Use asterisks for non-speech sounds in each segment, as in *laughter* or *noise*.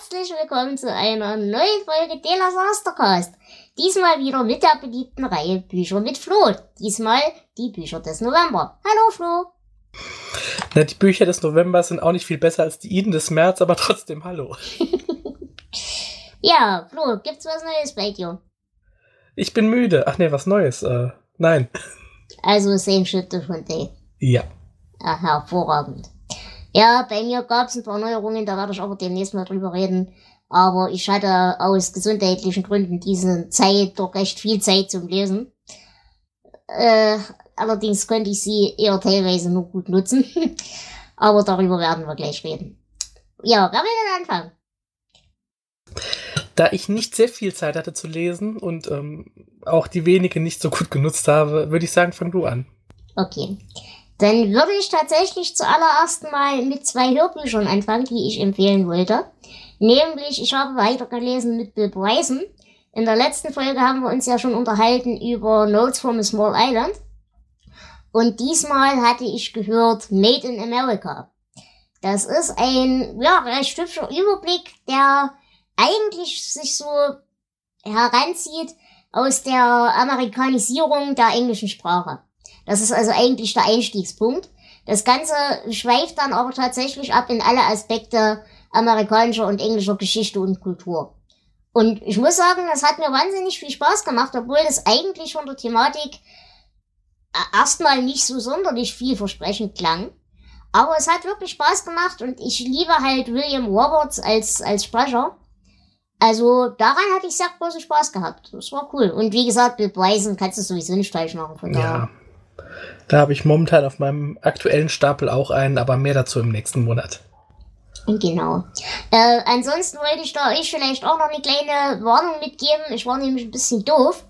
Herzlich willkommen zu einer neuen Folge Dela Sastercast. Diesmal wieder mit der beliebten Reihe Bücher mit Flo. Diesmal die Bücher des November. Hallo Flo. Na, die Bücher des Novembers sind auch nicht viel besser als die Iden des März, aber trotzdem hallo. *laughs* ja, Flo, gibt's was Neues bei dir? Ich bin müde. Ach nee, was Neues. Äh, nein. Also same shit different day. Ja. Ach, hervorragend. Ja, bei mir gab's ein paar Neuerungen, da werde ich aber demnächst mal drüber reden. Aber ich hatte aus gesundheitlichen Gründen diese Zeit doch recht viel Zeit zum Lesen. Äh, allerdings konnte ich sie eher teilweise nur gut nutzen. *laughs* aber darüber werden wir gleich reden. Ja, wer will denn anfangen? Da ich nicht sehr viel Zeit hatte zu lesen und ähm, auch die wenige nicht so gut genutzt habe, würde ich sagen, fang du an. Okay. Dann würde ich tatsächlich zuallererst mal mit zwei Hörbüchern anfangen, die ich empfehlen wollte. Nämlich, ich habe weitergelesen mit Bill Bryson. In der letzten Folge haben wir uns ja schon unterhalten über Notes from a Small Island. Und diesmal hatte ich gehört Made in America. Das ist ein, ja, recht hübscher Überblick, der eigentlich sich so heranzieht aus der Amerikanisierung der englischen Sprache. Das ist also eigentlich der Einstiegspunkt. Das Ganze schweift dann aber tatsächlich ab in alle Aspekte amerikanischer und englischer Geschichte und Kultur. Und ich muss sagen, das hat mir wahnsinnig viel Spaß gemacht, obwohl das eigentlich von der Thematik äh, erstmal nicht so sonderlich vielversprechend klang. Aber es hat wirklich Spaß gemacht und ich liebe halt William Roberts als, als Sprecher. Also daran hatte ich sehr großen Spaß gehabt. Das war cool. Und wie gesagt, Bill Bryson kannst du sowieso nicht falsch machen. Von ja. Da habe ich momentan auf meinem aktuellen Stapel auch einen, aber mehr dazu im nächsten Monat. Genau. Äh, ansonsten wollte ich da euch vielleicht auch noch eine kleine Warnung mitgeben. Ich war nämlich ein bisschen doof.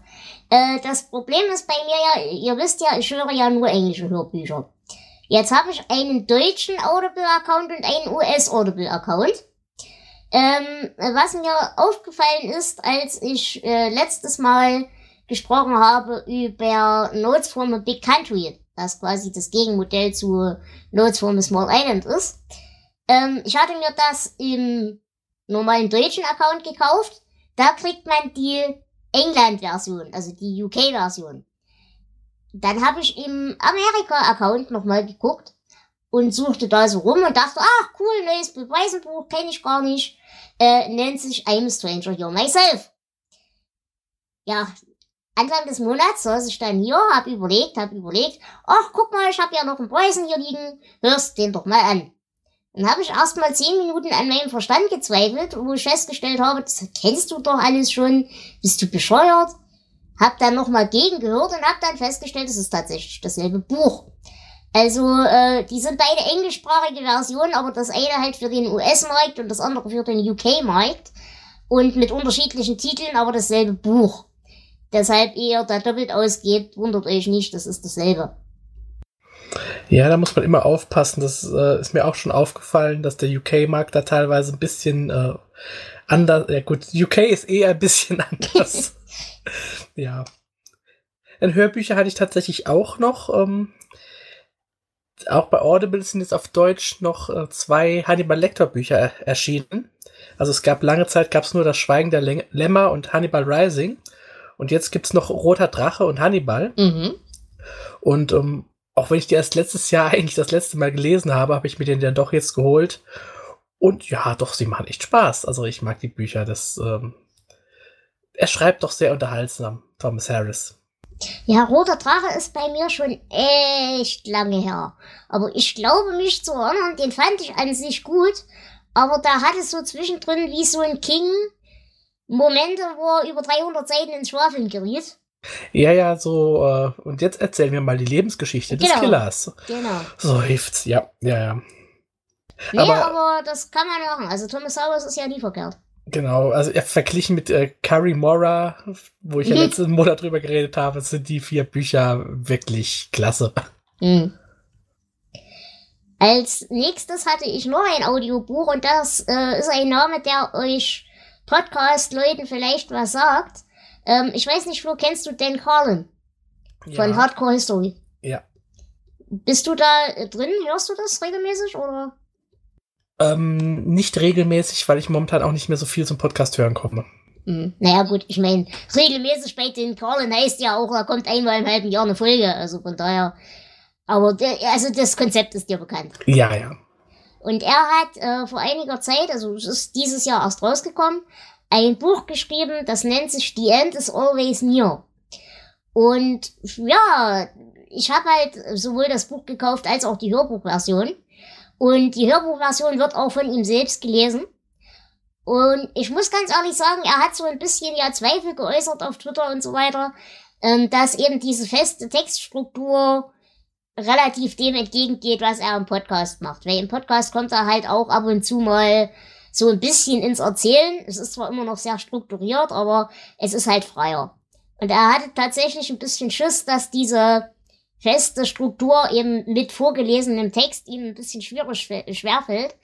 Äh, das Problem ist bei mir ja, ihr wisst ja, ich höre ja nur englische Hörbücher. Jetzt habe ich einen deutschen Audible-Account und einen US-Audible-Account. Ähm, was mir aufgefallen ist, als ich äh, letztes Mal gesprochen habe über Notes from a Big Country, das quasi das Gegenmodell zu Notes from a Small Island ist. Ähm, ich hatte mir das im normalen deutschen Account gekauft. Da kriegt man die England-Version, also die UK-Version. Dann habe ich im Amerika-Account nochmal geguckt und suchte da so rum und dachte, ach cool, neues Beweisenbuch, kenne ich gar nicht. Äh, nennt sich I'm a Stranger Here Myself. Ja, Anfang des Monats saß ich dann hier, hab überlegt, hab überlegt, ach, guck mal, ich hab ja noch einen Preußen hier liegen, hörst den doch mal an. Dann habe ich erst mal zehn Minuten an meinem Verstand gezweifelt, wo ich festgestellt habe, das kennst du doch alles schon, bist du bescheuert? Hab dann nochmal gegengehört und hab dann festgestellt, es ist tatsächlich dasselbe Buch. Also, äh, die sind beide englischsprachige Versionen, aber das eine halt für den US-Markt und das andere für den UK-Markt. Und mit unterschiedlichen Titeln, aber dasselbe Buch. Deshalb ihr da doppelt ausgebt, wundert euch nicht, das ist dasselbe. Ja, da muss man immer aufpassen. Das äh, ist mir auch schon aufgefallen, dass der UK-Markt da teilweise ein bisschen äh, anders. Ja gut, UK ist eh ein bisschen *laughs* anders. *laughs* ja. Dann Hörbücher hatte ich tatsächlich auch noch. Ähm, auch bei Audible sind jetzt auf Deutsch noch äh, zwei Hannibal Lecter Bücher erschienen. Also es gab lange Zeit gab es nur das Schweigen der Lämmer und Hannibal Rising. Und jetzt gibt's noch Roter Drache und Hannibal. Mhm. Und um, auch wenn ich die erst letztes Jahr *laughs* eigentlich das letzte Mal gelesen habe, habe ich mir den dann doch jetzt geholt. Und ja, doch, sie machen echt Spaß. Also ich mag die Bücher. Das, ähm, er schreibt doch sehr unterhaltsam, Thomas Harris. Ja, Roter Drache ist bei mir schon echt lange her. Aber ich glaube mich zu erinnern, den fand ich an sich gut. Aber da hat es so zwischendrin wie so ein King Momente, wo er über 300 Seiten ins Schwafeln geriet. Ja, ja, so, äh, und jetzt erzählen wir mal die Lebensgeschichte genau. des Killers. Genau. So hilft's, ja, ja, ja. Nee, aber, aber, das kann man machen. Also Thomas Sauers ist ja nie verkehrt. Genau, also ja, verglichen mit äh, Carrie Mora, wo ich ja letzten Monat drüber geredet habe, sind die vier Bücher wirklich klasse. Mhm. Als nächstes hatte ich noch ein Audiobuch und das äh, ist ein Name, der euch Podcast-Leuten vielleicht was sagt. Ähm, ich weiß nicht, Flo, kennst du Dan Carlin? Von ja. Hardcore History. Ja. Bist du da drin? Hörst du das regelmäßig oder? Ähm, nicht regelmäßig, weil ich momentan auch nicht mehr so viel zum Podcast hören komme. Mhm. Naja, gut, ich meine, regelmäßig bei den Carlin heißt ja auch, da kommt einmal im halben Jahr eine Folge. Also von daher. Aber der, also das Konzept ist dir bekannt. Ja, ja. Und er hat äh, vor einiger Zeit, also es ist dieses Jahr erst rausgekommen, ein Buch geschrieben, das nennt sich The End is Always Near. Und ja, ich habe halt sowohl das Buch gekauft als auch die Hörbuchversion. Und die Hörbuchversion wird auch von ihm selbst gelesen. Und ich muss ganz ehrlich sagen, er hat so ein bisschen ja Zweifel geäußert auf Twitter und so weiter, ähm, dass eben diese feste Textstruktur relativ dem entgegengeht, was er im Podcast macht. Weil im Podcast kommt er halt auch ab und zu mal so ein bisschen ins Erzählen. Es ist zwar immer noch sehr strukturiert, aber es ist halt freier. Und er hatte tatsächlich ein bisschen Schiss, dass diese feste Struktur eben mit vorgelesenem Text ihm ein bisschen schwierig schwerfällt.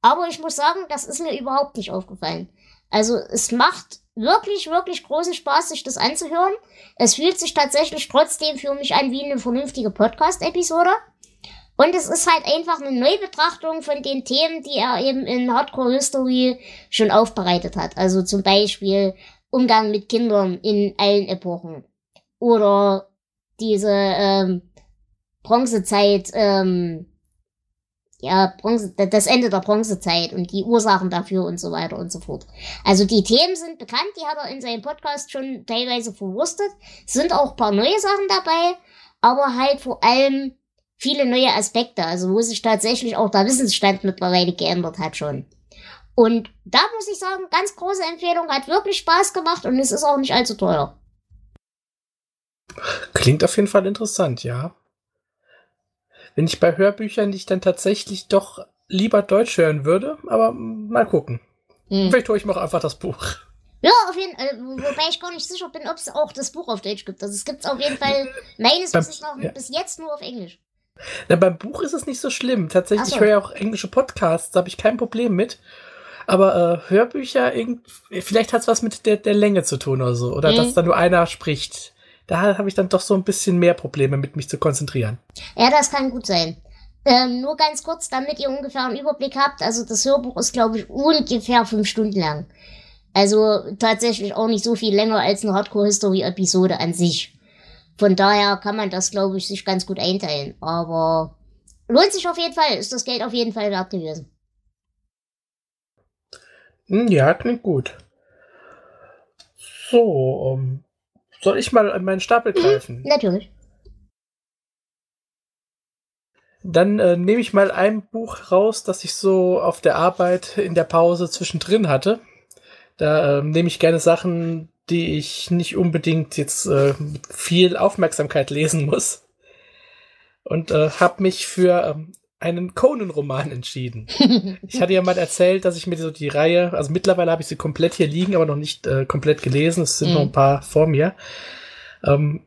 Aber ich muss sagen, das ist mir überhaupt nicht aufgefallen. Also es macht wirklich, wirklich großen Spaß, sich das anzuhören. Es fühlt sich tatsächlich trotzdem für mich an wie eine vernünftige Podcast-Episode. Und es ist halt einfach eine Neubetrachtung von den Themen, die er eben in Hardcore History schon aufbereitet hat. Also zum Beispiel Umgang mit Kindern in allen Epochen. Oder diese ähm, Bronzezeit, ähm, ja, Bronze, das Ende der Bronzezeit und die Ursachen dafür und so weiter und so fort. Also die Themen sind bekannt, die hat er in seinem Podcast schon teilweise verwurstet. Sind auch ein paar neue Sachen dabei, aber halt vor allem viele neue Aspekte, also wo sich tatsächlich auch der Wissensstand mittlerweile geändert hat schon. Und da muss ich sagen, ganz große Empfehlung, hat wirklich Spaß gemacht und es ist auch nicht allzu teuer. Klingt auf jeden Fall interessant, ja. Wenn ich bei Hörbüchern nicht dann tatsächlich doch lieber Deutsch hören würde, aber mal gucken. Hm. Vielleicht hole ich mir auch einfach das Buch. Ja, auf jeden Fall, äh, wobei ich gar nicht sicher bin, ob es auch das Buch auf Deutsch gibt. Also es gibt es auf jeden Fall meines Wissens noch ja. bis jetzt nur auf Englisch. Na, beim Buch ist es nicht so schlimm. Tatsächlich, so. ich höre ja auch englische Podcasts, da habe ich kein Problem mit. Aber äh, Hörbücher, vielleicht hat es was mit der, der Länge zu tun oder so. Oder mhm. dass da nur einer spricht da habe ich dann doch so ein bisschen mehr Probleme mit mich zu konzentrieren. Ja, das kann gut sein. Ähm, nur ganz kurz, damit ihr ungefähr einen Überblick habt. Also das Hörbuch ist, glaube ich, ungefähr fünf Stunden lang. Also tatsächlich auch nicht so viel länger als eine Hardcore-History-Episode an sich. Von daher kann man das, glaube ich, sich ganz gut einteilen. Aber lohnt sich auf jeden Fall. Ist das Geld auf jeden Fall wert gewesen. Hm, ja, klingt gut. So, um, ähm, soll ich mal an meinen Stapel mhm, greifen? Mhm, natürlich. Dann äh, nehme ich mal ein Buch raus, das ich so auf der Arbeit in der Pause zwischendrin hatte. Da äh, nehme ich gerne Sachen, die ich nicht unbedingt jetzt äh, mit viel Aufmerksamkeit lesen muss. Und äh, habe mich für ähm, einen Conan-Roman entschieden. *laughs* ich hatte ja mal erzählt, dass ich mir so die Reihe, also mittlerweile habe ich sie komplett hier liegen, aber noch nicht äh, komplett gelesen. Es sind mhm. noch ein paar vor mir. Ähm,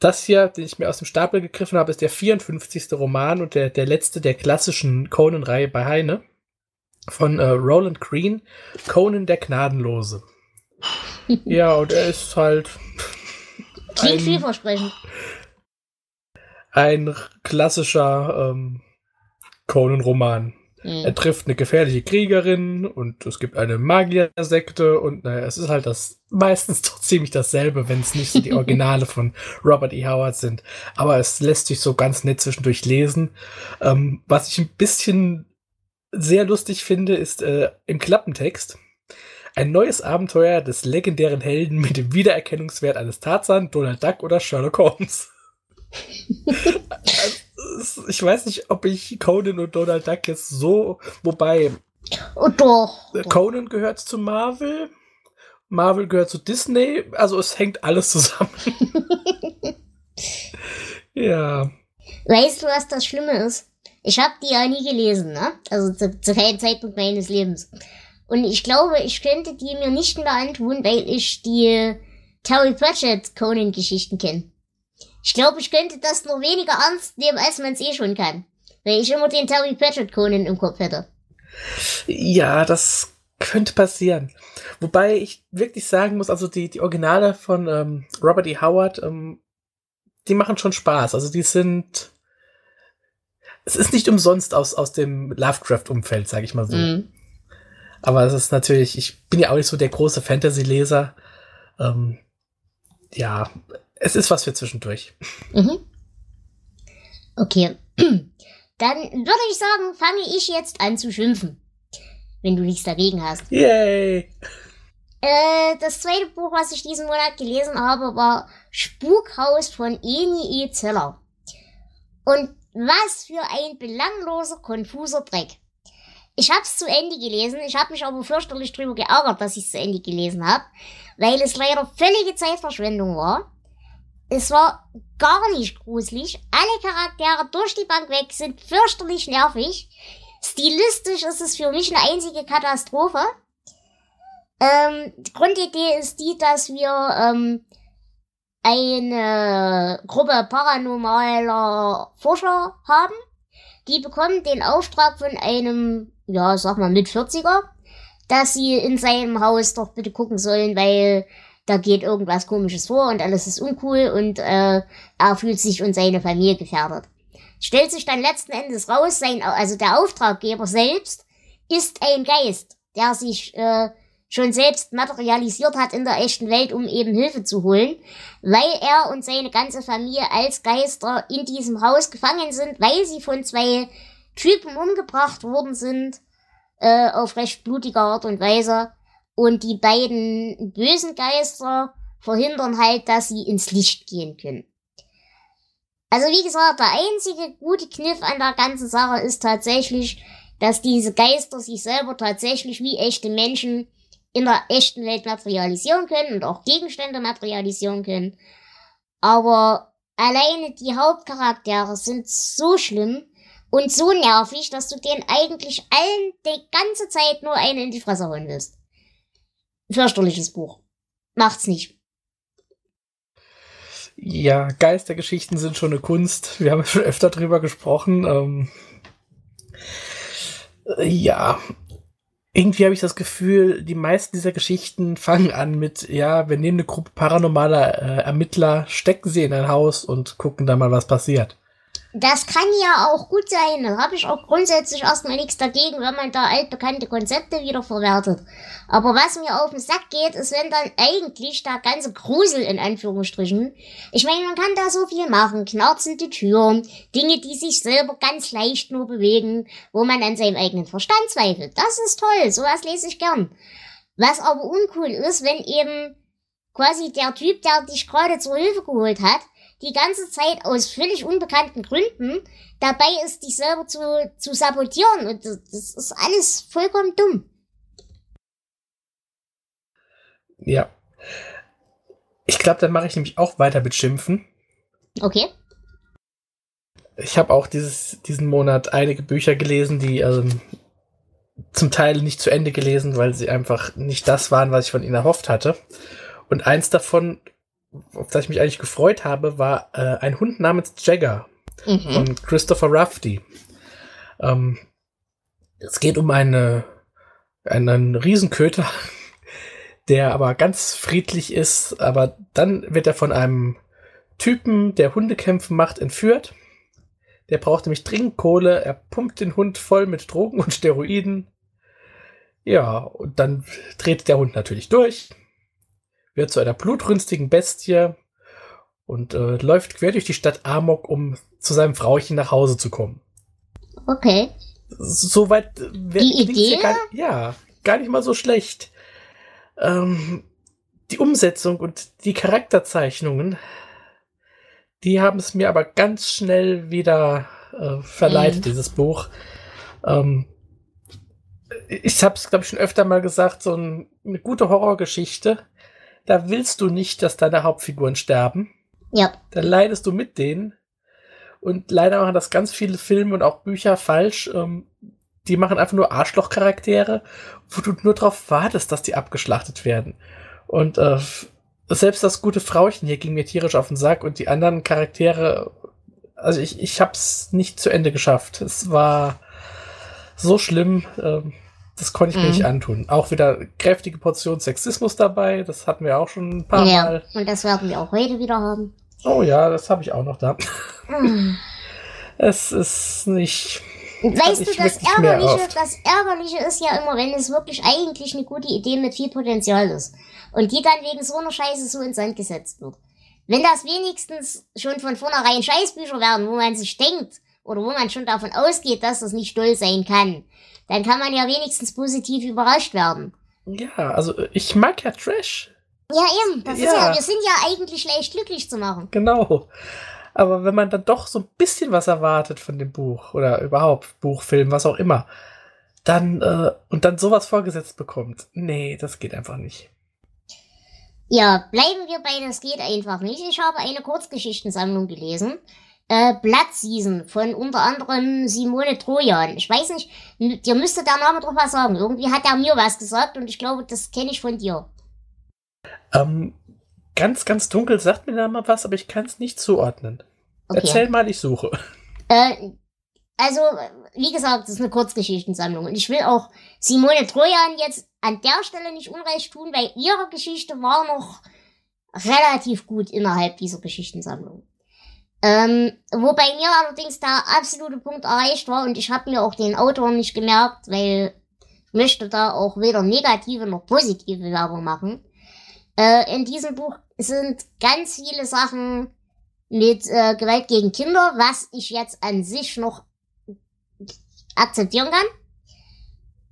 das hier, den ich mir aus dem Stapel gegriffen habe, ist der 54. Roman und der, der letzte der klassischen Conan-Reihe bei Heine von äh, Roland Green, Conan der Gnadenlose. *laughs* ja, und er ist halt. Klingt vielversprechend. Ein klassischer ähm, Conan-Roman. Mhm. Er trifft eine gefährliche Kriegerin und es gibt eine Magiersekte und naja, es ist halt das meistens doch ziemlich dasselbe, wenn es nicht so die *laughs* Originale von Robert E. Howard sind. Aber es lässt sich so ganz nett zwischendurch lesen. Ähm, was ich ein bisschen sehr lustig finde, ist äh, im Klappentext ein neues Abenteuer des legendären Helden mit dem Wiedererkennungswert eines Tarzan, Donald Duck oder Sherlock Holmes. *laughs* ich weiß nicht, ob ich Conan und Donald Duck jetzt so, wobei. Oh, doch. Conan gehört zu Marvel. Marvel gehört zu Disney. Also es hängt alles zusammen. *laughs* ja. Weißt du, was das Schlimme ist? Ich habe die ja nie gelesen, ne? Also zu, zu keinem Zeitpunkt meines Lebens. Und ich glaube, ich könnte die mir nicht mehr antun, weil ich die Terry Pratchett Conan-Geschichten kenne. Ich glaube, ich könnte das nur weniger ernst nehmen, als man es eh schon kann. Weil ich immer den Terry Pratchett Conan im Kopf hätte. Ja, das könnte passieren. Wobei ich wirklich sagen muss, also die, die Originale von ähm, Robert E. Howard, ähm, die machen schon Spaß. Also die sind. Es ist nicht umsonst aus, aus dem Lovecraft-Umfeld, sage ich mal so. Mm. Aber es ist natürlich, ich bin ja auch nicht so der große Fantasy-Leser. Ähm, ja, es ist was für zwischendurch. Mhm. Okay. *clears throat* Dann würde ich sagen, fange ich jetzt an zu schimpfen. Wenn du nichts dagegen hast. Yay! Äh, das zweite Buch, was ich diesen Monat gelesen habe, war Spukhaus von Eni E. Zeller. Und was für ein belangloser, konfuser Dreck. Ich habe es zu Ende gelesen, ich habe mich aber fürchterlich drüber geärgert, dass ich es zu Ende gelesen habe, weil es leider völlige Zeitverschwendung war. Es war gar nicht gruselig. Alle Charaktere durch die Bank weg sind fürchterlich nervig. Stilistisch ist es für mich eine einzige Katastrophe. Ähm, die Grundidee ist die, dass wir ähm, eine Gruppe paranormaler Forscher haben. Die bekommen den Auftrag von einem, ja, sag mal, mit 40er, dass sie in seinem Haus doch bitte gucken sollen, weil da geht irgendwas komisches vor und alles ist uncool und äh, er fühlt sich und seine Familie gefährdet. Stellt sich dann letzten Endes raus, sein, also der Auftraggeber selbst ist ein Geist, der sich äh, schon selbst materialisiert hat in der echten Welt, um eben Hilfe zu holen, weil er und seine ganze Familie als Geister in diesem Haus gefangen sind, weil sie von zwei Typen umgebracht worden sind, äh, auf recht blutige Art und Weise. Und die beiden bösen Geister verhindern halt, dass sie ins Licht gehen können. Also wie gesagt, der einzige gute Kniff an der ganzen Sache ist tatsächlich, dass diese Geister sich selber tatsächlich wie echte Menschen in der echten Welt materialisieren können und auch Gegenstände materialisieren können. Aber alleine die Hauptcharaktere sind so schlimm und so nervig, dass du denen eigentlich allen die ganze Zeit nur einen in die Fresse holen willst fürchterliches Buch. Macht's nicht. Ja, Geistergeschichten sind schon eine Kunst. Wir haben schon öfter drüber gesprochen. Ähm, ja, irgendwie habe ich das Gefühl, die meisten dieser Geschichten fangen an mit, ja, wir nehmen eine Gruppe paranormaler äh, Ermittler, stecken sie in ein Haus und gucken da mal, was passiert. Das kann ja auch gut sein. Da habe ich auch grundsätzlich erstmal nichts dagegen, wenn man da altbekannte Konzepte wieder verwertet. Aber was mir auf den Sack geht, ist, wenn dann eigentlich der ganze Grusel in Anführungsstrichen. Ich meine, man kann da so viel machen. Knarzende Türen, Dinge, die sich selber ganz leicht nur bewegen, wo man an seinem eigenen Verstand zweifelt. Das ist toll. Sowas lese ich gern. Was aber uncool ist, wenn eben quasi der Typ, der dich gerade zur Hilfe geholt hat, die ganze Zeit aus völlig unbekannten Gründen dabei ist, dich selber zu, zu sabotieren. Und das, das ist alles vollkommen dumm. Ja. Ich glaube, dann mache ich nämlich auch weiter mit Schimpfen. Okay. Ich habe auch dieses, diesen Monat einige Bücher gelesen, die ähm, zum Teil nicht zu Ende gelesen, weil sie einfach nicht das waren, was ich von ihnen erhofft hatte. Und eins davon auf das ich mich eigentlich gefreut habe, war äh, ein Hund namens Jagger mhm. von Christopher Rafty. Ähm, es geht um eine, einen Riesenköter, *laughs* der aber ganz friedlich ist, aber dann wird er von einem Typen, der Hundekämpfe macht, entführt. Der braucht nämlich dringend Kohle, er pumpt den Hund voll mit Drogen und *laughs* Steroiden. Ja, und dann dreht der Hund natürlich durch wird zu einer blutrünstigen Bestie und äh, läuft quer durch die Stadt Amok, um zu seinem Frauchen nach Hause zu kommen. Okay. Soweit äh, die Idee? Gar, ja, gar nicht mal so schlecht. Ähm, die Umsetzung und die Charakterzeichnungen, die haben es mir aber ganz schnell wieder äh, verleitet, mhm. dieses Buch. Ähm, ich habe es, glaube ich, schon öfter mal gesagt, so ein, eine gute Horrorgeschichte da willst du nicht, dass deine Hauptfiguren sterben. Ja. Da leidest du mit denen. Und leider machen das ganz viele Filme und auch Bücher falsch. Ähm, die machen einfach nur Arschloch-Charaktere, wo du nur darauf wartest, dass die abgeschlachtet werden. Und äh, selbst das gute Frauchen hier ging mir tierisch auf den Sack und die anderen Charaktere, also ich, ich hab's nicht zu Ende geschafft. Es war so schlimm, äh, das konnte ich mhm. mir nicht antun. Auch wieder kräftige Portion Sexismus dabei, das hatten wir auch schon ein paar ja, Mal. Und das werden wir auch heute wieder haben. Oh ja, das habe ich auch noch da. Mhm. *laughs* es ist nicht. Weißt du, das Ärgerliche, das Ärgerliche ist ja immer, wenn es wirklich eigentlich eine gute Idee mit viel Potenzial ist. Und die dann wegen so einer Scheiße so ins Sand gesetzt wird. Wenn das wenigstens schon von vornherein Scheißbücher werden, wo man sich denkt, oder wo man schon davon ausgeht, dass das nicht toll sein kann, dann kann man ja wenigstens positiv überrascht werden. Ja, also ich mag ja Trash. Ja, eben. Das ja. ist ja, wir sind ja eigentlich leicht glücklich zu machen. Genau. Aber wenn man dann doch so ein bisschen was erwartet von dem Buch oder überhaupt Buch, Film, was auch immer, dann äh, und dann sowas vorgesetzt bekommt, nee, das geht einfach nicht. Ja, bleiben wir bei Das geht einfach nicht. Ich habe eine Kurzgeschichtensammlung gelesen. Äh, Blood Season von unter anderem Simone Trojan. Ich weiß nicht, dir müsste der Name doch was sagen. Irgendwie hat er mir was gesagt und ich glaube, das kenne ich von dir. Ähm, ganz, ganz dunkel sagt mir da mal was, aber ich kann es nicht zuordnen. Okay. Erzähl mal, ich suche. Äh, also, wie gesagt, das ist eine Kurzgeschichtensammlung. Und ich will auch Simone Trojan jetzt an der Stelle nicht unrecht tun, weil ihre Geschichte war noch relativ gut innerhalb dieser Geschichtensammlung. Ähm, wobei mir allerdings der absolute Punkt erreicht war und ich habe mir auch den Autor nicht gemerkt, weil ich möchte da auch weder negative noch positive Werbung machen. Äh, in diesem Buch sind ganz viele Sachen mit äh, Gewalt gegen Kinder, was ich jetzt an sich noch akzeptieren kann.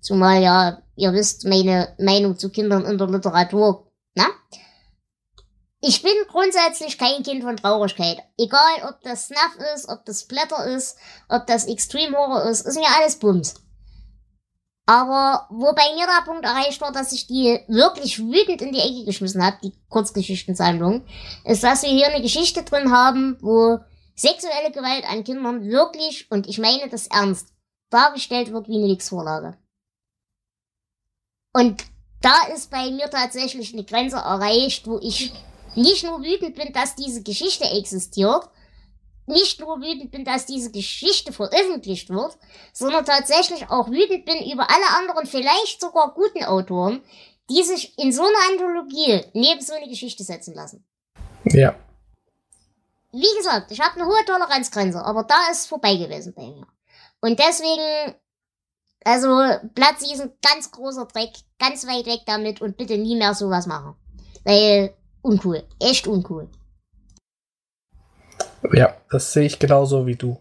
Zumal ja, ihr wisst meine Meinung zu Kindern in der Literatur, ne? Ich bin grundsätzlich kein Kind von Traurigkeit. Egal, ob das Snuff ist, ob das Blätter ist, ob das Extreme Horror ist, ist mir alles Bums. Aber wo bei mir der Punkt erreicht war, dass ich die wirklich wütend in die Ecke geschmissen habe, die Kurzgeschichtensammlung, ist, dass wir hier eine Geschichte drin haben, wo sexuelle Gewalt an Kindern wirklich, und ich meine das ernst, dargestellt wird wie eine Wix-Vorlage. Und da ist bei mir tatsächlich eine Grenze erreicht, wo ich nicht nur wütend bin, dass diese Geschichte existiert, nicht nur wütend bin, dass diese Geschichte veröffentlicht wird, sondern tatsächlich auch wütend bin über alle anderen, vielleicht sogar guten Autoren, die sich in so einer Anthologie neben so eine Geschichte setzen lassen. Ja. Wie gesagt, ich habe eine hohe Toleranzgrenze, aber da ist vorbei gewesen bei mir. Und deswegen, also Platz ist ein ganz großer Dreck, ganz weit weg damit und bitte nie mehr sowas machen. Weil, uncool, echt uncool. Ja, das sehe ich genauso wie du.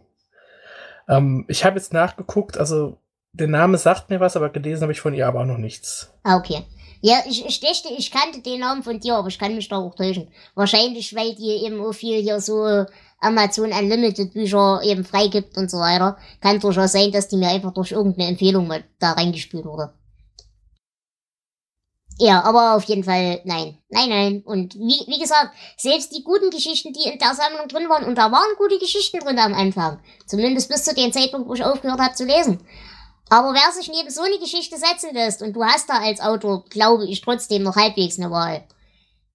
Ähm, ich habe jetzt nachgeguckt, also der Name sagt mir was, aber gelesen habe ich von ihr aber auch noch nichts. Ah, okay. Ja, ich, ich dachte, ich kannte den Namen von dir, aber ich kann mich da auch täuschen. Wahrscheinlich, weil die eben auch viel hier so Amazon Unlimited Bücher eben freigibt und so weiter. Kann durchaus sein, dass die mir einfach durch irgendeine Empfehlung mal da reingespielt wurde. Ja, aber auf jeden Fall nein. Nein, nein. Und wie, wie gesagt, selbst die guten Geschichten, die in der Sammlung drin waren, und da waren gute Geschichten drin am Anfang. Zumindest bis zu dem Zeitpunkt, wo ich aufgehört habe zu lesen. Aber wer sich neben so eine Geschichte setzen lässt, und du hast da als Autor, glaube ich, trotzdem noch halbwegs eine Wahl,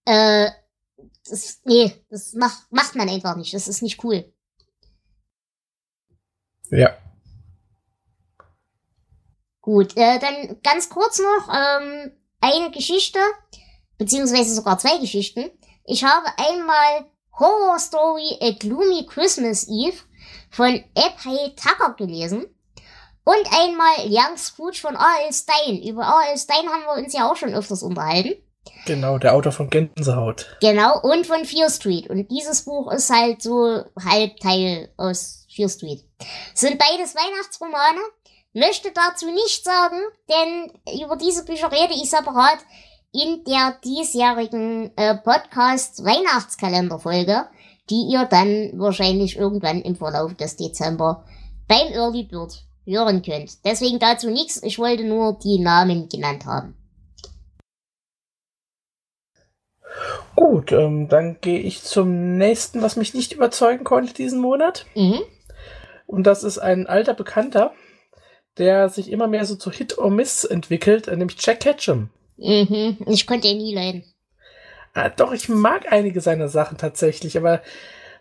äh, das, nee, das macht, macht man einfach nicht. Das ist nicht cool. Ja. Gut, äh, dann ganz kurz noch, ähm, eine Geschichte, beziehungsweise sogar zwei Geschichten. Ich habe einmal Horror Story A Gloomy Christmas Eve von Ebhay Tucker gelesen. Und einmal Young Scrooge von R.L. Stein. Über R.L. Stein haben wir uns ja auch schon öfters unterhalten. Genau, der Autor von Gänsehaut. Genau, und von Fear Street. Und dieses Buch ist halt so Halbteil aus Fear Street. Sind beides Weihnachtsromane möchte dazu nichts sagen, denn über diese Bücher rede ich separat in der diesjährigen äh, Podcast Weihnachtskalenderfolge, die ihr dann wahrscheinlich irgendwann im Verlauf des Dezember beim Early Bird hören könnt. Deswegen dazu nichts, ich wollte nur die Namen genannt haben. Gut, ähm, dann gehe ich zum nächsten, was mich nicht überzeugen konnte diesen Monat. Mhm. Und das ist ein alter Bekannter, der sich immer mehr so zu Hit or Miss entwickelt, äh, nämlich Jack Ketchum. Mhm, ich konnte ihn nie leiden. Ah, doch, ich mag einige seiner Sachen tatsächlich, aber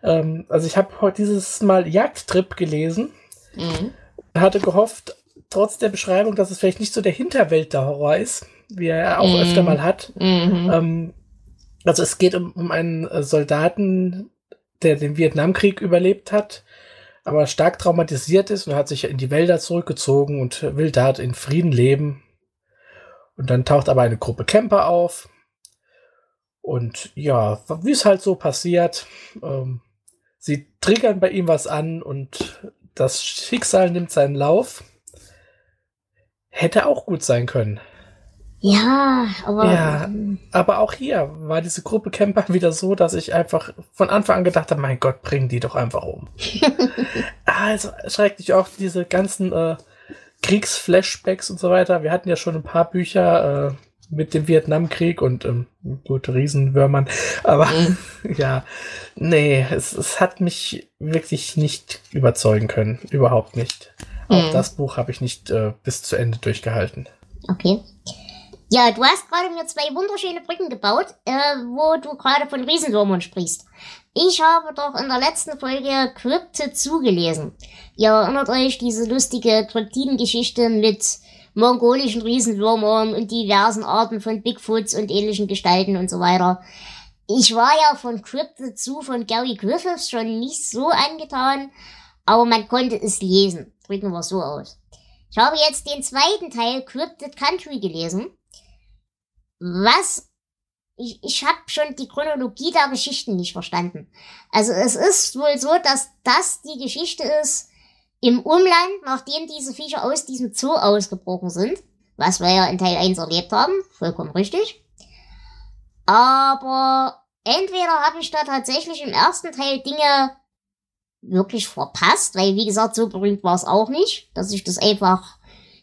ähm, also ich habe heute dieses Mal Jagdtrip gelesen. Mhm. Hatte gehofft, trotz der Beschreibung, dass es vielleicht nicht so der Hinterwelt der Horror ist, wie er auch mhm. öfter mal hat. Mhm. Ähm, also es geht um, um einen äh, Soldaten, der den Vietnamkrieg überlebt hat, aber stark traumatisiert ist und hat sich in die Wälder zurückgezogen und will dort in Frieden leben. Und dann taucht aber eine Gruppe Camper auf. Und ja, wie es halt so passiert, ähm, sie triggern bei ihm was an und das Schicksal nimmt seinen Lauf. Hätte auch gut sein können. Ja, aber. Ja, aber auch hier war diese Gruppe Camper *laughs* wieder so, dass ich einfach von Anfang an gedacht habe, mein Gott, bringen die doch einfach um. *laughs* also schrecklich auch diese ganzen äh, Kriegsflashbacks und so weiter. Wir hatten ja schon ein paar Bücher äh, mit dem Vietnamkrieg und ähm, gut, Riesenwürmern. Aber ja, *laughs* nee, es, es hat mich wirklich nicht überzeugen können. Überhaupt nicht. Auch mhm. das Buch habe ich nicht äh, bis zu Ende durchgehalten. Okay. Ja, du hast gerade mir zwei wunderschöne Brücken gebaut, äh, wo du gerade von Riesenwürmern sprichst. Ich habe doch in der letzten Folge Krypte zugelesen. Ihr erinnert euch diese lustige Kryptidengeschichte mit mongolischen Riesenwürmern und diversen Arten von Bigfoots und ähnlichen Gestalten und so weiter. Ich war ja von Crypte zu von Gary Griffiths schon nicht so angetan, aber man konnte es lesen. Drücken wir so aus. Ich habe jetzt den zweiten Teil Cryptid Country gelesen was ich, ich habe schon die Chronologie der Geschichten nicht verstanden. Also es ist wohl so, dass das die Geschichte ist im Umland, nachdem diese Viecher aus diesem Zoo ausgebrochen sind, was wir ja in Teil 1 erlebt haben, vollkommen richtig. Aber entweder habe ich da tatsächlich im ersten Teil Dinge wirklich verpasst, weil wie gesagt, so berühmt war es auch nicht, dass ich das einfach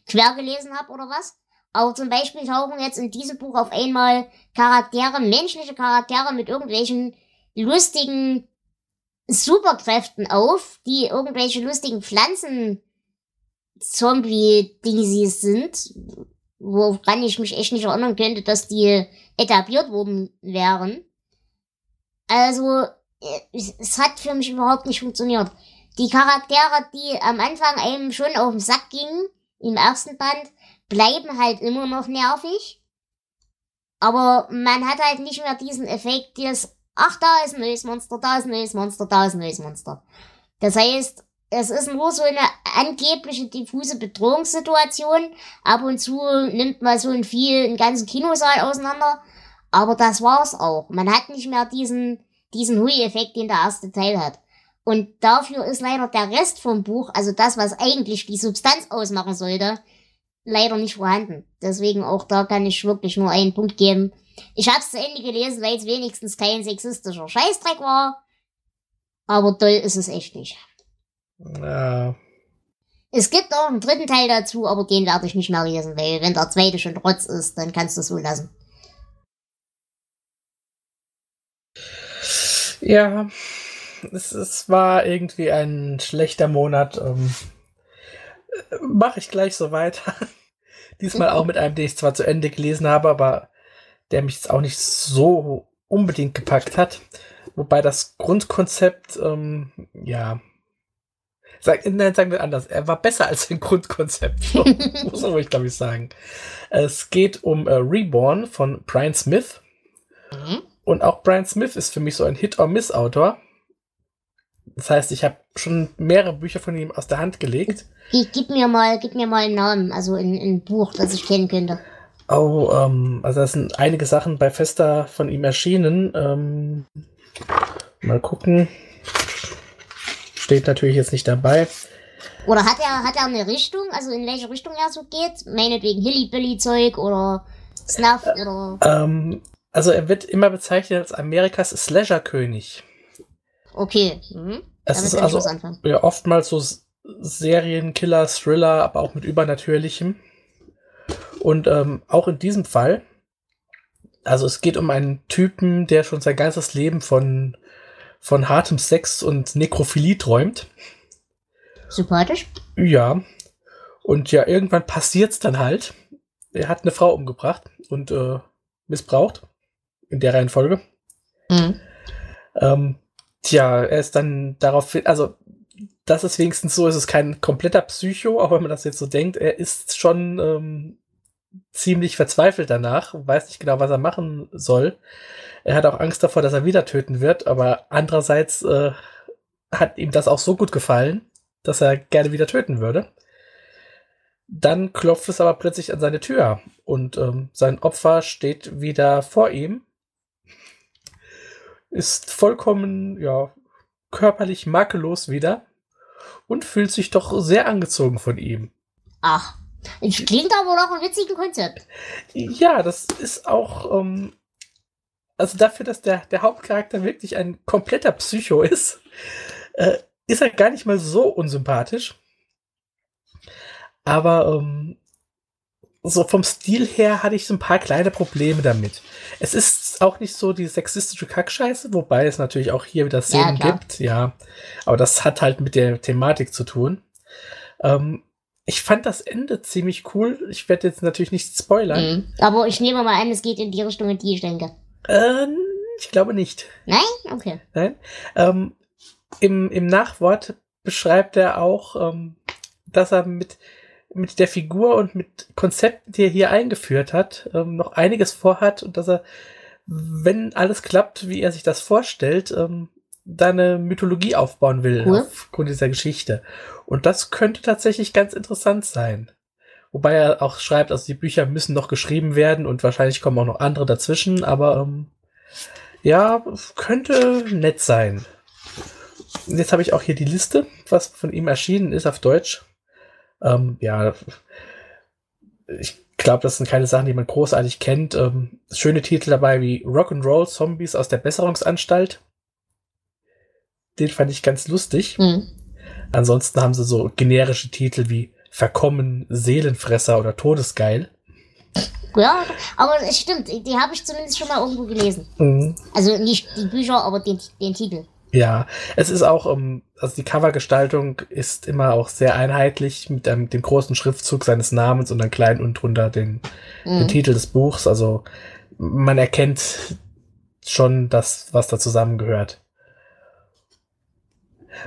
quer gelesen habe oder was. Aber zum Beispiel tauchen jetzt in diesem Buch auf einmal Charaktere, menschliche Charaktere mit irgendwelchen lustigen Superkräften auf, die irgendwelche lustigen Pflanzen Zombie-Dingsies sind, woran ich mich echt nicht erinnern könnte, dass die etabliert worden wären. Also, es hat für mich überhaupt nicht funktioniert. Die Charaktere, die am Anfang einem schon auf den Sack gingen, im ersten Band, bleiben halt immer noch nervig. Aber man hat halt nicht mehr diesen Effekt, des, ach, da ist ein neues Monster, da ist ein neues Monster, da ist ein neues Monster. Das heißt, es ist nur so eine angebliche diffuse Bedrohungssituation. Ab und zu nimmt mal so ein Vieh einen ganzen Kinosaal auseinander. Aber das war's auch. Man hat nicht mehr diesen, diesen Hui-Effekt, den der erste Teil hat. Und dafür ist leider der Rest vom Buch, also das, was eigentlich die Substanz ausmachen sollte, leider nicht vorhanden. Deswegen auch da kann ich wirklich nur einen Punkt geben. Ich hab's zu Ende gelesen, weil es wenigstens kein sexistischer Scheißdreck war. Aber toll ist es echt nicht. Ja. Es gibt auch einen dritten Teil dazu, aber den werde ich nicht mehr lesen, weil wenn der zweite schon trotz ist, dann kannst du es so lassen. Ja, es, es war irgendwie ein schlechter Monat. Ähm, Mache ich gleich so weiter. *laughs* Diesmal auch mit einem, den ich zwar zu Ende gelesen habe, aber der mich jetzt auch nicht so unbedingt gepackt hat. Wobei das Grundkonzept, ähm, ja, Sag, nein, sagen wir anders. Er war besser als ein Grundkonzept. So, *laughs* muss man ruhig, glaube ich, sagen. Es geht um äh, Reborn von Brian Smith. Mhm. Und auch Brian Smith ist für mich so ein Hit-or-Miss-Autor. Das heißt, ich habe schon mehrere Bücher von ihm aus der Hand gelegt. Gib, gib mir mal, gib mir mal einen Namen, also ein, ein Buch, das ich kennen könnte. Oh, ähm, also da sind einige Sachen bei Festa von ihm erschienen. Ähm, mal gucken. Steht natürlich jetzt nicht dabei. Oder hat er, hat er eine Richtung, also in welche Richtung er so geht? Meinetwegen Hilly-Billy-Zeug oder Snuff äh, oder. Ähm, also er wird immer bezeichnet als Amerikas Slasher-König. Okay. Mhm. Es ist also ja, oftmals so Serienkiller, Thriller, aber auch mit Übernatürlichem. Und ähm, auch in diesem Fall, also es geht um einen Typen, der schon sein ganzes Leben von, von hartem Sex und Nekrophilie träumt. Sympathisch? Ja. Und ja, irgendwann passiert's dann halt. Er hat eine Frau umgebracht und äh, missbraucht. In der Reihenfolge. Mhm. Ähm, tja, er ist dann darauf, also das ist wenigstens so, es ist kein kompletter Psycho, auch wenn man das jetzt so denkt. Er ist schon ähm, ziemlich verzweifelt danach, weiß nicht genau, was er machen soll. Er hat auch Angst davor, dass er wieder töten wird, aber andererseits äh, hat ihm das auch so gut gefallen, dass er gerne wieder töten würde. Dann klopft es aber plötzlich an seine Tür und ähm, sein Opfer steht wieder vor ihm. Ist vollkommen, ja, körperlich makellos wieder und fühlt sich doch sehr angezogen von ihm. Ach, es klingt aber noch ein witziges Konzept. Ja, das ist auch, ähm, also dafür, dass der, der Hauptcharakter wirklich ein kompletter Psycho ist, äh, ist er gar nicht mal so unsympathisch. Aber ähm, so vom Stil her hatte ich so ein paar kleine Probleme damit. Es ist auch nicht so die sexistische Kackscheiße, wobei es natürlich auch hier wieder Szenen ja, gibt, ja. Aber das hat halt mit der Thematik zu tun. Ähm, ich fand das Ende ziemlich cool. Ich werde jetzt natürlich nicht spoilern. Mhm. Aber ich nehme mal an, es geht in die Richtung, in die ich denke. Äh, ich glaube nicht. Nein? Okay. Nein. Ähm, im, Im Nachwort beschreibt er auch, ähm, dass er mit mit der Figur und mit Konzepten, die er hier eingeführt hat, ähm, noch einiges vorhat und dass er, wenn alles klappt, wie er sich das vorstellt, ähm, da eine Mythologie aufbauen will cool. aufgrund dieser Geschichte. Und das könnte tatsächlich ganz interessant sein. Wobei er auch schreibt, also die Bücher müssen noch geschrieben werden und wahrscheinlich kommen auch noch andere dazwischen, aber ähm, ja, könnte nett sein. Jetzt habe ich auch hier die Liste, was von ihm erschienen ist auf Deutsch. Ähm, ja, ich glaube, das sind keine Sachen, die man großartig kennt. Ähm, schöne Titel dabei wie Rock'n'Roll Zombies aus der Besserungsanstalt. Den fand ich ganz lustig. Mhm. Ansonsten haben sie so generische Titel wie Verkommen, Seelenfresser oder Todesgeil. Ja, aber es stimmt, die habe ich zumindest schon mal irgendwo gelesen. Mhm. Also nicht die Bücher, aber den, den Titel. Ja, es ist auch, um, ähm, also die Covergestaltung ist immer auch sehr einheitlich mit einem, dem großen Schriftzug seines Namens und dann klein und drunter den, mhm. den Titel des Buchs. Also man erkennt schon das, was da zusammengehört.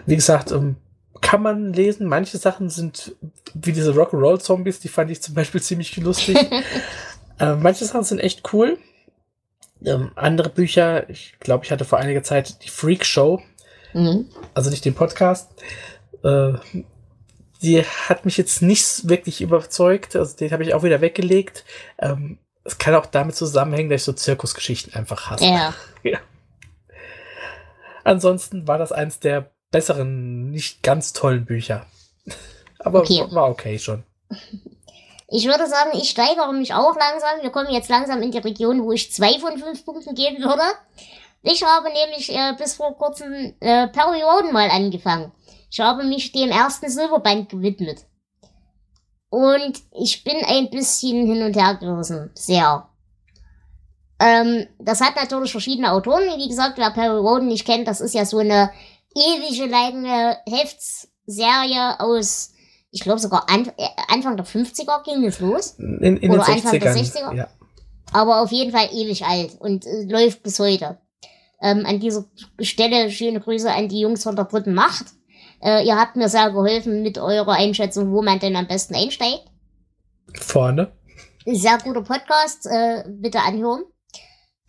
Wie gesagt, um, ähm, kann man lesen. Manche Sachen sind wie diese Rock'n'Roll Zombies, die fand ich zum Beispiel ziemlich lustig. *laughs* äh, manche Sachen sind echt cool. Ähm, andere Bücher, ich glaube, ich hatte vor einiger Zeit die Freak Show, mhm. also nicht den Podcast. Äh, die hat mich jetzt nicht wirklich überzeugt, also den habe ich auch wieder weggelegt. Ähm, es kann auch damit zusammenhängen, dass ich so Zirkusgeschichten einfach hasse. Ja. *laughs* ja. Ansonsten war das eins der besseren, nicht ganz tollen Bücher. *laughs* Aber okay. war okay schon. Ich würde sagen, ich steigere mich auch langsam. Wir kommen jetzt langsam in die Region, wo ich zwei von fünf Punkten geben würde. Ich habe nämlich äh, bis vor kurzem äh, Perioden mal angefangen. Ich habe mich dem ersten Silberband gewidmet. Und ich bin ein bisschen hin und her gerissen. Sehr. Ähm, das hat natürlich verschiedene Autoren. Wie gesagt, wer Perry Roden nicht kennt, das ist ja so eine ewige lange Heftserie aus ich glaube sogar an, äh, Anfang der 50er ging es los. In, in Oder Anfang 60ern, der 60er. Ja. Aber auf jeden Fall ewig alt und äh, läuft bis heute. Ähm, an dieser Stelle schöne Grüße an die Jungs von der dritten Macht. Äh, ihr habt mir sehr geholfen mit eurer Einschätzung, wo man denn am besten einsteigt. Vorne. Sehr guter Podcast, äh, bitte anhören.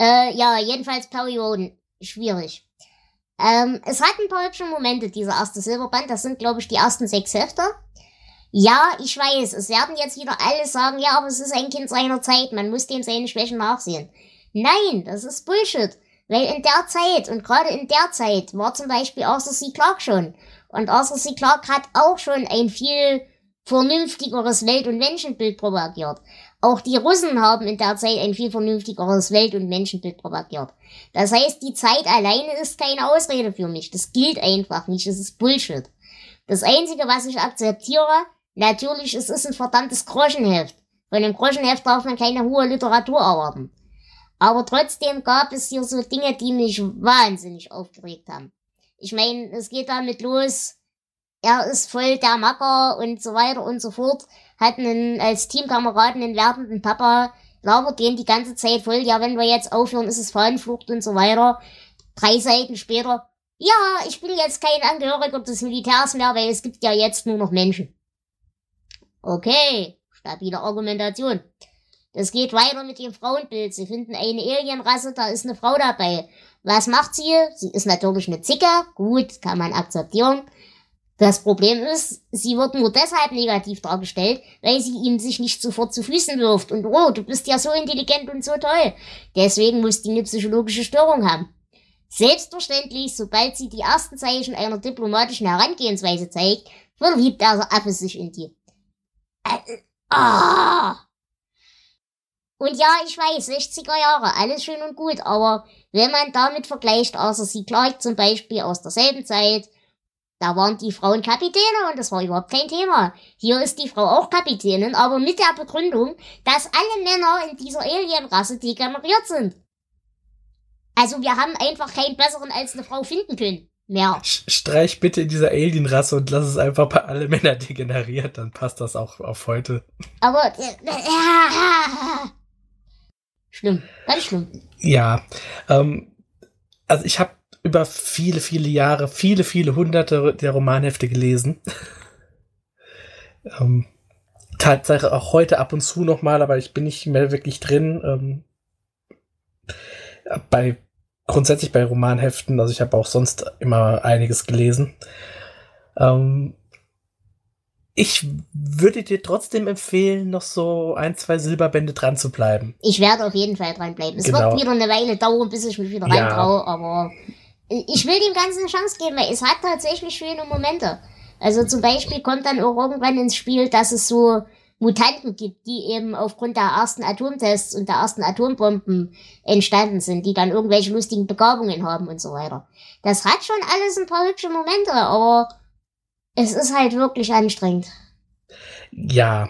Äh, ja, jedenfalls Perioden. Schwierig. Ähm, es hat ein paar hübsche Momente, dieser erste Silberband. Das sind, glaube ich, die ersten sechs Hefte. Ja, ich weiß, es werden jetzt wieder alle sagen, ja, aber es ist ein Kind seiner Zeit, man muss dem seine Schwächen nachsehen. Nein, das ist Bullshit. Weil in der Zeit, und gerade in der Zeit, war zum Beispiel Arthur C. Clarke schon. Und Arthur C. Clarke hat auch schon ein viel vernünftigeres Welt- und Menschenbild propagiert. Auch die Russen haben in der Zeit ein viel vernünftigeres Welt- und Menschenbild propagiert. Das heißt, die Zeit alleine ist keine Ausrede für mich. Das gilt einfach nicht. Das ist Bullshit. Das Einzige, was ich akzeptiere, Natürlich, es ist ein verdammtes Groschenheft. Von einem Groschenheft darf man keine hohe Literatur erwarten. Aber trotzdem gab es hier so Dinge, die mich wahnsinnig aufgeregt haben. Ich meine, es geht damit los, er ist voll der Macker und so weiter und so fort, hat einen, als Teamkameraden einen werdenden Papa, labert den die ganze Zeit voll, ja, wenn wir jetzt aufhören, ist es Fahnenflucht und so weiter. Drei Seiten später, ja, ich bin jetzt kein Angehöriger des Militärs mehr, weil es gibt ja jetzt nur noch Menschen. Okay, stabile Argumentation. Das geht weiter mit dem Frauenbild. Sie finden eine Alienrasse, da ist eine Frau dabei. Was macht sie? Sie ist natürlich eine Zicke. Gut, kann man akzeptieren. Das Problem ist, sie wird nur deshalb negativ dargestellt, weil sie ihm sich nicht sofort zu Füßen wirft. Und oh, du bist ja so intelligent und so toll. Deswegen muss die eine psychologische Störung haben. Selbstverständlich, sobald sie die ersten Zeichen einer diplomatischen Herangehensweise zeigt, verliebt der Affe sich in die. Ah! Und ja, ich weiß, 60er Jahre, alles schön und gut, aber wenn man damit vergleicht, außer sie Clark zum Beispiel aus derselben Zeit, da waren die Frauen Kapitäne und das war überhaupt kein Thema. Hier ist die Frau auch Kapitänin, aber mit der Begründung, dass alle Männer in dieser Alienrasse degeneriert sind. Also wir haben einfach keinen besseren als eine Frau finden können. Mehr. Streich bitte in dieser Alienrasse und lass es einfach bei alle Männer degeneriert, dann passt das auch auf heute. Aber äh, äh, schlimm, ganz schlimm. Ja, ähm, also ich habe über viele, viele Jahre, viele, viele hunderte der Romanhefte gelesen. ähm, Tatsache auch heute ab und zu nochmal, aber ich bin nicht mehr wirklich drin. Ähm, bei grundsätzlich bei Romanheften, also ich habe auch sonst immer einiges gelesen. Ähm, ich würde dir trotzdem empfehlen, noch so ein, zwei Silberbände dran zu bleiben. Ich werde auf jeden Fall dranbleiben. Es genau. wird wieder eine Weile dauern, bis ich mich wieder ja. reintraue, aber ich will dem Ganzen eine Chance geben, weil es hat tatsächlich schöne Momente. Also zum Beispiel kommt dann auch irgendwann ins Spiel, dass es so Mutanten gibt, die eben aufgrund der ersten Atomtests und der ersten Atombomben entstanden sind, die dann irgendwelche lustigen Begabungen haben und so weiter. Das hat schon alles ein paar hübsche Momente, aber es ist halt wirklich anstrengend. Ja.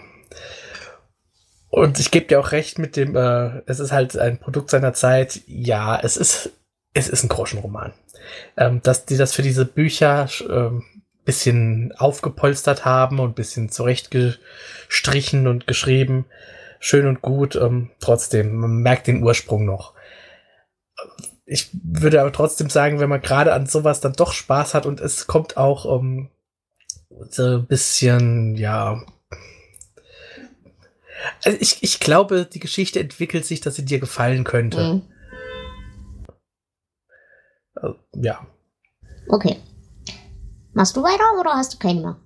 Und ich gebe dir auch recht mit dem, äh, es ist halt ein Produkt seiner Zeit. Ja, es ist, es ist ein Groschenroman ähm, dass die das für diese Bücher ähm, bisschen aufgepolstert haben und bisschen zurechtgestrichen und geschrieben. Schön und gut. Ähm, trotzdem, man merkt den Ursprung noch. Ich würde aber trotzdem sagen, wenn man gerade an sowas dann doch Spaß hat und es kommt auch um, ähm, so ein bisschen, ja. Also ich, ich glaube, die Geschichte entwickelt sich, dass sie dir gefallen könnte. Mhm. Also, ja. Okay. Machst du weiter oder hast du keine mehr?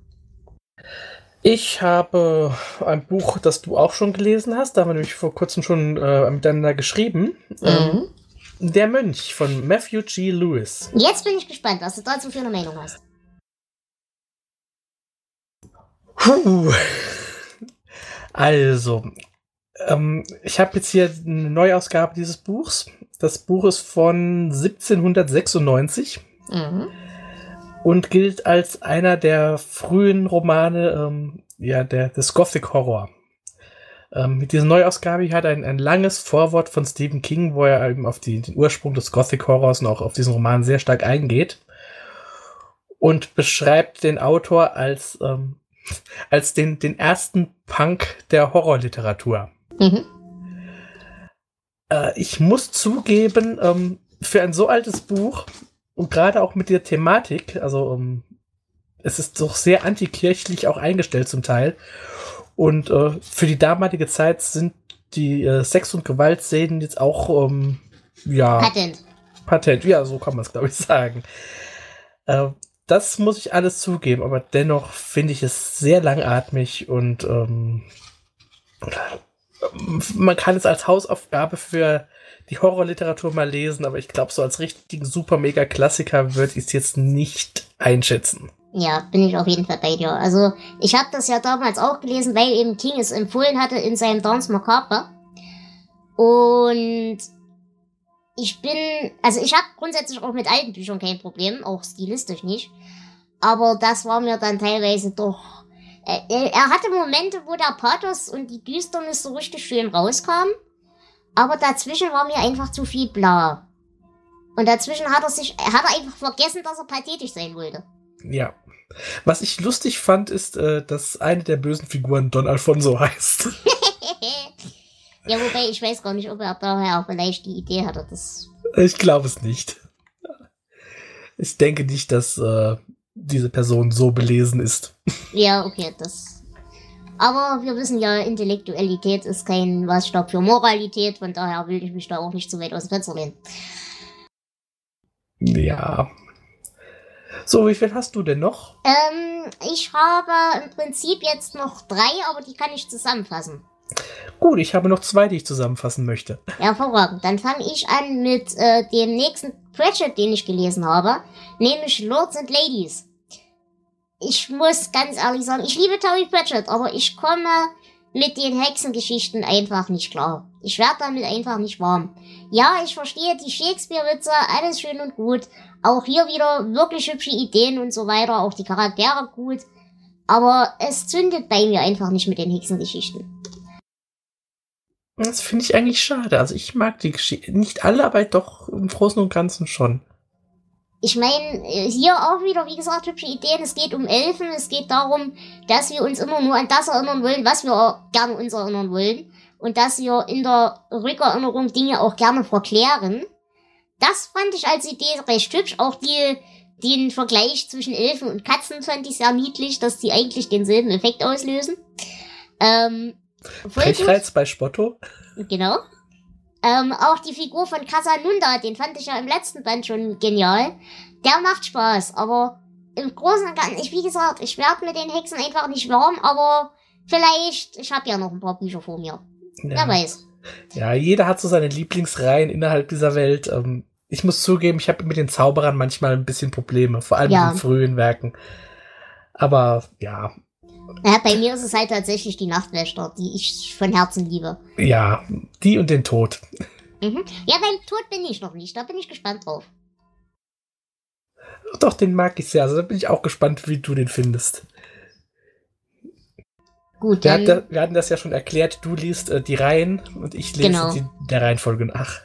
Ich habe ein Buch, das du auch schon gelesen hast. Da haben wir nämlich vor kurzem schon äh, miteinander geschrieben. Ähm, mhm. Der Mönch von Matthew G. Lewis. Jetzt bin ich gespannt, was du dazu für eine Meinung hast. Puh. Also, ähm, ich habe jetzt hier eine Neuausgabe dieses Buchs. Das Buch ist von 1796 mhm. Und gilt als einer der frühen Romane ähm, ja, der, des Gothic Horror. Ähm, mit dieser Neuausgabe hat er ein, ein langes Vorwort von Stephen King, wo er eben auf die, den Ursprung des Gothic Horrors und auch auf diesen Roman sehr stark eingeht und beschreibt den Autor als, ähm, als den, den ersten Punk der Horrorliteratur. Mhm. Äh, ich muss zugeben, ähm, für ein so altes Buch und gerade auch mit der Thematik, also ähm, es ist doch sehr antikirchlich auch eingestellt zum Teil. Und äh, für die damalige Zeit sind die äh, Sex- und Gewaltszenen jetzt auch, ähm, ja. Patent. Patent, ja, so kann man es, glaube ich, sagen. Äh, das muss ich alles zugeben, aber dennoch finde ich es sehr langatmig und ähm, man kann es als Hausaufgabe für die Horrorliteratur mal lesen, aber ich glaube, so als richtigen super mega Klassiker würde ich es jetzt nicht einschätzen. Ja, bin ich auf jeden Fall bei dir. Also, ich habe das ja damals auch gelesen, weil eben King es empfohlen hatte in seinem Dance Macabre. Und ich bin, also ich habe grundsätzlich auch mit alten Büchern kein Problem, auch stilistisch nicht. Aber das war mir dann teilweise doch er, er hatte Momente, wo der Pathos und die Düsternis so richtig schön rauskam. Aber dazwischen war mir einfach zu viel bla. Und dazwischen hat er sich, er hat einfach vergessen, dass er pathetisch sein wollte. Ja. Was ich lustig fand, ist, äh, dass eine der bösen Figuren Don Alfonso *laughs* heißt. *laughs* ja, wobei ich weiß gar nicht, ob er daher auch vielleicht die Idee hatte. Das ich glaube es nicht. Ich denke nicht, dass äh, diese Person so belesen ist. Ja, okay, das. Aber wir wissen ja, Intellektualität ist kein Maßstab für Moralität, von daher will ich mich da auch nicht zu weit aus dem Fenster lehnen. Ja, so, wie viel hast du denn noch? Ähm, ich habe im Prinzip jetzt noch drei, aber die kann ich zusammenfassen. Gut, ich habe noch zwei, die ich zusammenfassen möchte. Hervorragend. Dann fange ich an mit äh, dem nächsten Pratchett, den ich gelesen habe, nämlich Lords and Ladies. Ich muss ganz ehrlich sagen, ich liebe Terry Pratchett, aber ich komme mit den Hexengeschichten einfach nicht klar. Ich werde damit einfach nicht warm. Ja, ich verstehe die Shakespeare-Witze, alles schön und gut. Auch hier wieder wirklich hübsche Ideen und so weiter, auch die Charaktere gut. Aber es zündet bei mir einfach nicht mit den Hexengeschichten. Das finde ich eigentlich schade. Also ich mag die Geschichten. Nicht alle, aber doch im Großen und Ganzen schon. Ich meine, äh, hier auch wieder, wie gesagt, hübsche Ideen. Es geht um Elfen. Es geht darum, dass wir uns immer nur an das erinnern wollen, was wir gerne uns erinnern wollen. Und dass wir in der Rückerinnerung Dinge auch gerne verklären. Das fand ich als Idee recht hübsch. Auch die, den Vergleich zwischen Elfen und Katzen fand ich sehr niedlich, dass die eigentlich denselben Effekt auslösen. Ähm, Frechreiz bei Spotto. Genau. Ähm, auch die Figur von Casanunda, den fand ich ja im letzten Band schon genial. Der macht Spaß, aber im Großen und Ganzen, ich, wie gesagt, ich werde mit den Hexen einfach nicht warm, aber vielleicht, ich habe ja noch ein paar Bücher vor mir. Ja. Wer weiß. Ja, jeder hat so seine Lieblingsreihen innerhalb dieser Welt. Ähm, ich muss zugeben, ich habe mit den Zauberern manchmal ein bisschen Probleme, vor allem ja. in frühen Werken. Aber ja, ja, bei mir ist es halt tatsächlich die Nachtwächter, die ich von Herzen liebe. Ja, die und den Tod. Mhm. Ja, beim Tod bin ich noch nicht. Da bin ich gespannt drauf. Doch, den mag ich sehr. Also da bin ich auch gespannt, wie du den findest. Gut, wir, dann, hatten, wir hatten das ja schon erklärt. Du liest äh, die Reihen und ich lese genau. die, der Reihenfolge nach.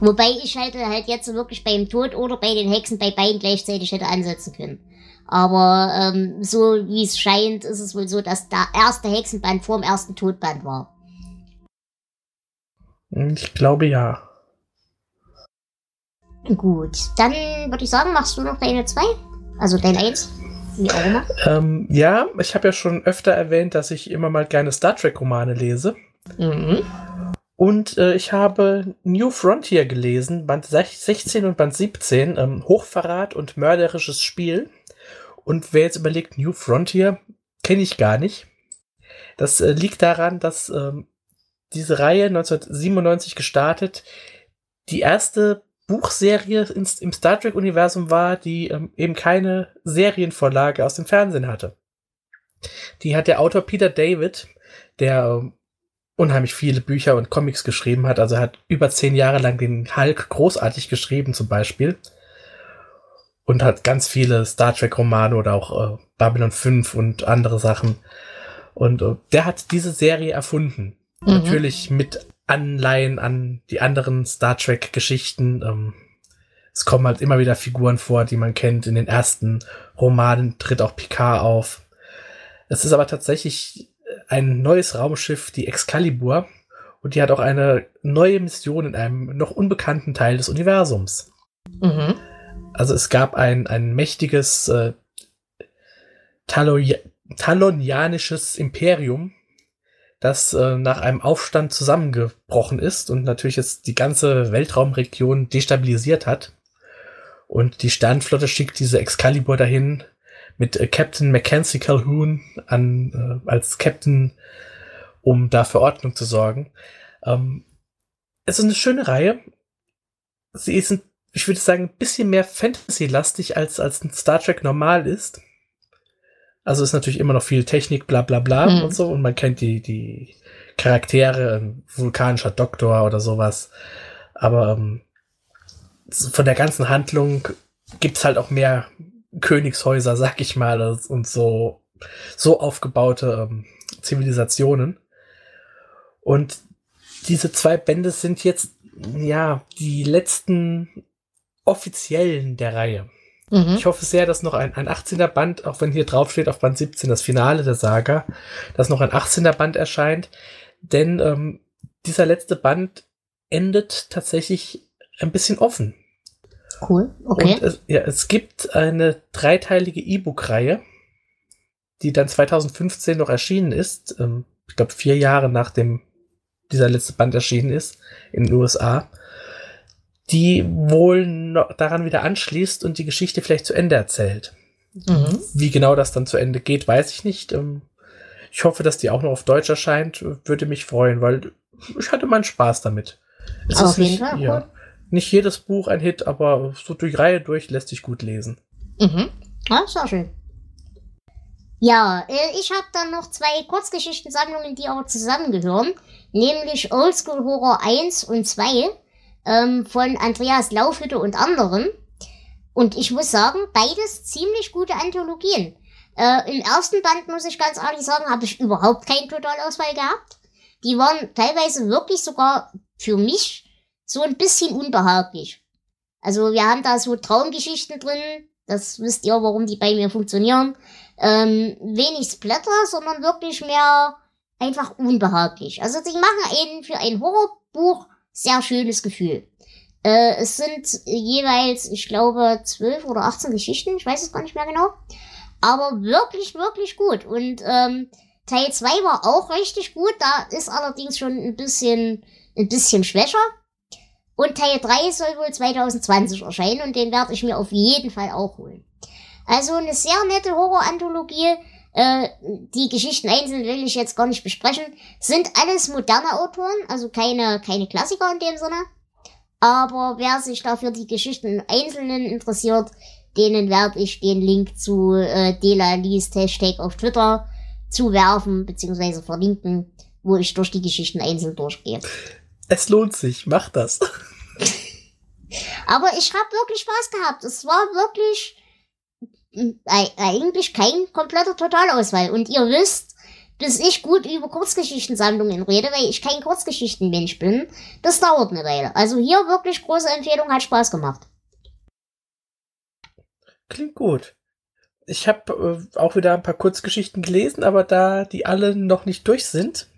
Wobei ich halt, halt jetzt wirklich beim Tod oder bei den Hexen bei beiden gleichzeitig hätte ansetzen können. Aber ähm, so wie es scheint, ist es wohl so, dass der erste Hexenband vor dem ersten Todband war. Ich glaube ja. Gut, dann würde ich sagen, machst du noch deine zwei? Also dein eins? Wie auch immer. Ähm, ja, ich habe ja schon öfter erwähnt, dass ich immer mal gerne Star Trek-Romane lese. Mhm. Und äh, ich habe New Frontier gelesen, Band 16 und Band 17, ähm, Hochverrat und mörderisches Spiel. Und wer jetzt überlegt, New Frontier, kenne ich gar nicht. Das äh, liegt daran, dass ähm, diese Reihe 1997 gestartet die erste Buchserie ins, im Star Trek-Universum war, die ähm, eben keine Serienvorlage aus dem Fernsehen hatte. Die hat der Autor Peter David, der ähm, unheimlich viele Bücher und Comics geschrieben hat. Also hat über zehn Jahre lang den Hulk großartig geschrieben zum Beispiel und hat ganz viele Star Trek Romane oder auch äh, Babylon 5 und andere Sachen. Und äh, der hat diese Serie erfunden. Mhm. Natürlich mit Anleihen an die anderen Star Trek Geschichten. Ähm, es kommen halt immer wieder Figuren vor, die man kennt. In den ersten Romanen tritt auch Picard auf. Es ist aber tatsächlich ein neues Raumschiff, die Excalibur. Und die hat auch eine neue Mission in einem noch unbekannten Teil des Universums. Mhm. Also es gab ein, ein mächtiges äh, talonianisches Imperium, das äh, nach einem Aufstand zusammengebrochen ist und natürlich jetzt die ganze Weltraumregion destabilisiert hat. Und die Sternflotte schickt diese Excalibur dahin mit äh, Captain Mackenzie Calhoun an, äh, als Captain, um da für Ordnung zu sorgen. Ähm, es ist eine schöne Reihe. Sie ein ich würde sagen, ein bisschen mehr Fantasy-lastig als, als ein Star Trek normal ist. Also ist natürlich immer noch viel Technik, bla bla bla hm. und so. Und man kennt die, die Charaktere, ein vulkanischer Doktor oder sowas. Aber ähm, von der ganzen Handlung gibt's halt auch mehr Königshäuser, sag ich mal, und so, so aufgebaute ähm, Zivilisationen. Und diese zwei Bände sind jetzt, ja, die letzten offiziellen der Reihe. Mhm. Ich hoffe sehr, dass noch ein, ein 18er Band, auch wenn hier drauf steht auf Band 17 das Finale der Saga, dass noch ein 18er Band erscheint. Denn ähm, dieser letzte Band endet tatsächlich ein bisschen offen. Cool, okay. Und es, ja, es gibt eine dreiteilige E-Book-Reihe, die dann 2015 noch erschienen ist. Ähm, ich glaube, vier Jahre nachdem dieser letzte Band erschienen ist in den USA, die wohl noch daran wieder anschließt und die Geschichte vielleicht zu Ende erzählt. Mhm. Wie genau das dann zu Ende geht, weiß ich nicht. Ähm, ich hoffe, dass die auch noch auf Deutsch erscheint. Würde mich freuen, weil ich hatte meinen Spaß damit. Es auf jeden nicht, Fall. Ja, nicht jedes Buch ein Hit, aber so durch Reihe durch lässt sich gut lesen. Mhm. Ja, ist auch schön. Ja, äh, ich habe dann noch zwei Kurzgeschichtensammlungen, die aber zusammengehören, nämlich Oldschool Horror 1 und 2 ähm, von Andreas Laufhütte und anderen. Und ich muss sagen, beides ziemlich gute Anthologien. Äh, Im ersten Band, muss ich ganz ehrlich sagen, habe ich überhaupt keinen Totalausfall gehabt. Die waren teilweise wirklich sogar für mich so ein bisschen unbehaglich. Also wir haben da so Traumgeschichten drin, das wisst ihr, warum die bei mir funktionieren. Ähm, wenig Splatter, sondern wirklich mehr einfach unbehaglich. Also sie machen einen für ein Horrorbuch sehr schönes Gefühl. Äh, es sind jeweils, ich glaube, zwölf oder 18 Geschichten, ich weiß es gar nicht mehr genau. Aber wirklich, wirklich gut. Und ähm, Teil 2 war auch richtig gut. Da ist allerdings schon ein bisschen, ein bisschen schwächer. Und Teil 3 soll wohl 2020 erscheinen und den werde ich mir auf jeden Fall auch holen. Also eine sehr nette Horror-Anthologie. Äh, die Geschichten einzeln will ich jetzt gar nicht besprechen. Sind alles moderne Autoren, also keine, keine Klassiker in dem Sinne. Aber wer sich dafür die Geschichten Einzelnen interessiert, denen werde ich den Link zu äh, Dela Lees Hashtag auf Twitter zuwerfen bzw. verlinken, wo ich durch die Geschichten einzeln durchgehe. Es lohnt sich, mach das. *laughs* Aber ich habe wirklich Spaß gehabt. Es war wirklich eigentlich kein kompletter Totalauswahl. Und ihr wisst, bis ich gut über Kurzgeschichtensammlungen rede, weil ich kein Kurzgeschichtenmensch bin, das dauert eine Weile. Also hier wirklich große Empfehlung, hat Spaß gemacht. Klingt gut. Ich habe äh, auch wieder ein paar Kurzgeschichten gelesen, aber da die alle noch nicht durch sind,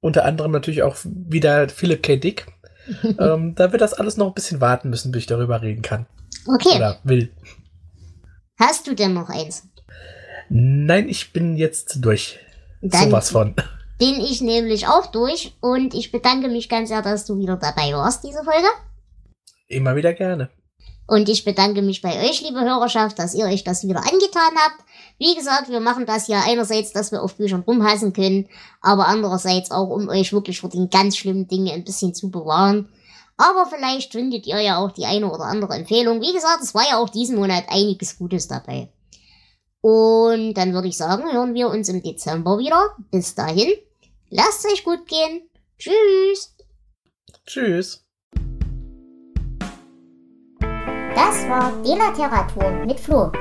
unter anderem natürlich auch wieder Philip K. Dick, *laughs* ähm, da wird das alles noch ein bisschen warten müssen, bis ich darüber reden kann. Okay. Oder will. Hast du denn noch eins? Nein, ich bin jetzt durch. Dann Sowas von. Bin ich nämlich auch durch und ich bedanke mich ganz sehr, dass du wieder dabei warst, diese Folge. Immer wieder gerne. Und ich bedanke mich bei euch, liebe Hörerschaft, dass ihr euch das wieder angetan habt. Wie gesagt, wir machen das ja einerseits, dass wir auf Büchern rumhassen können, aber andererseits auch, um euch wirklich vor den ganz schlimmen Dingen ein bisschen zu bewahren. Aber vielleicht findet ihr ja auch die eine oder andere Empfehlung. Wie gesagt, es war ja auch diesen Monat einiges Gutes dabei. Und dann würde ich sagen, hören wir uns im Dezember wieder. Bis dahin, lasst euch gut gehen. Tschüss. Tschüss. Das war Delateratur mit Flo.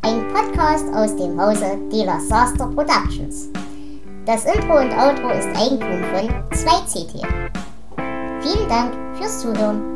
Ein Podcast aus dem Hause Dela Saster Productions. Das Intro und Outro ist Eigentum von 2CT. Vielen Dank fürs Zuhören.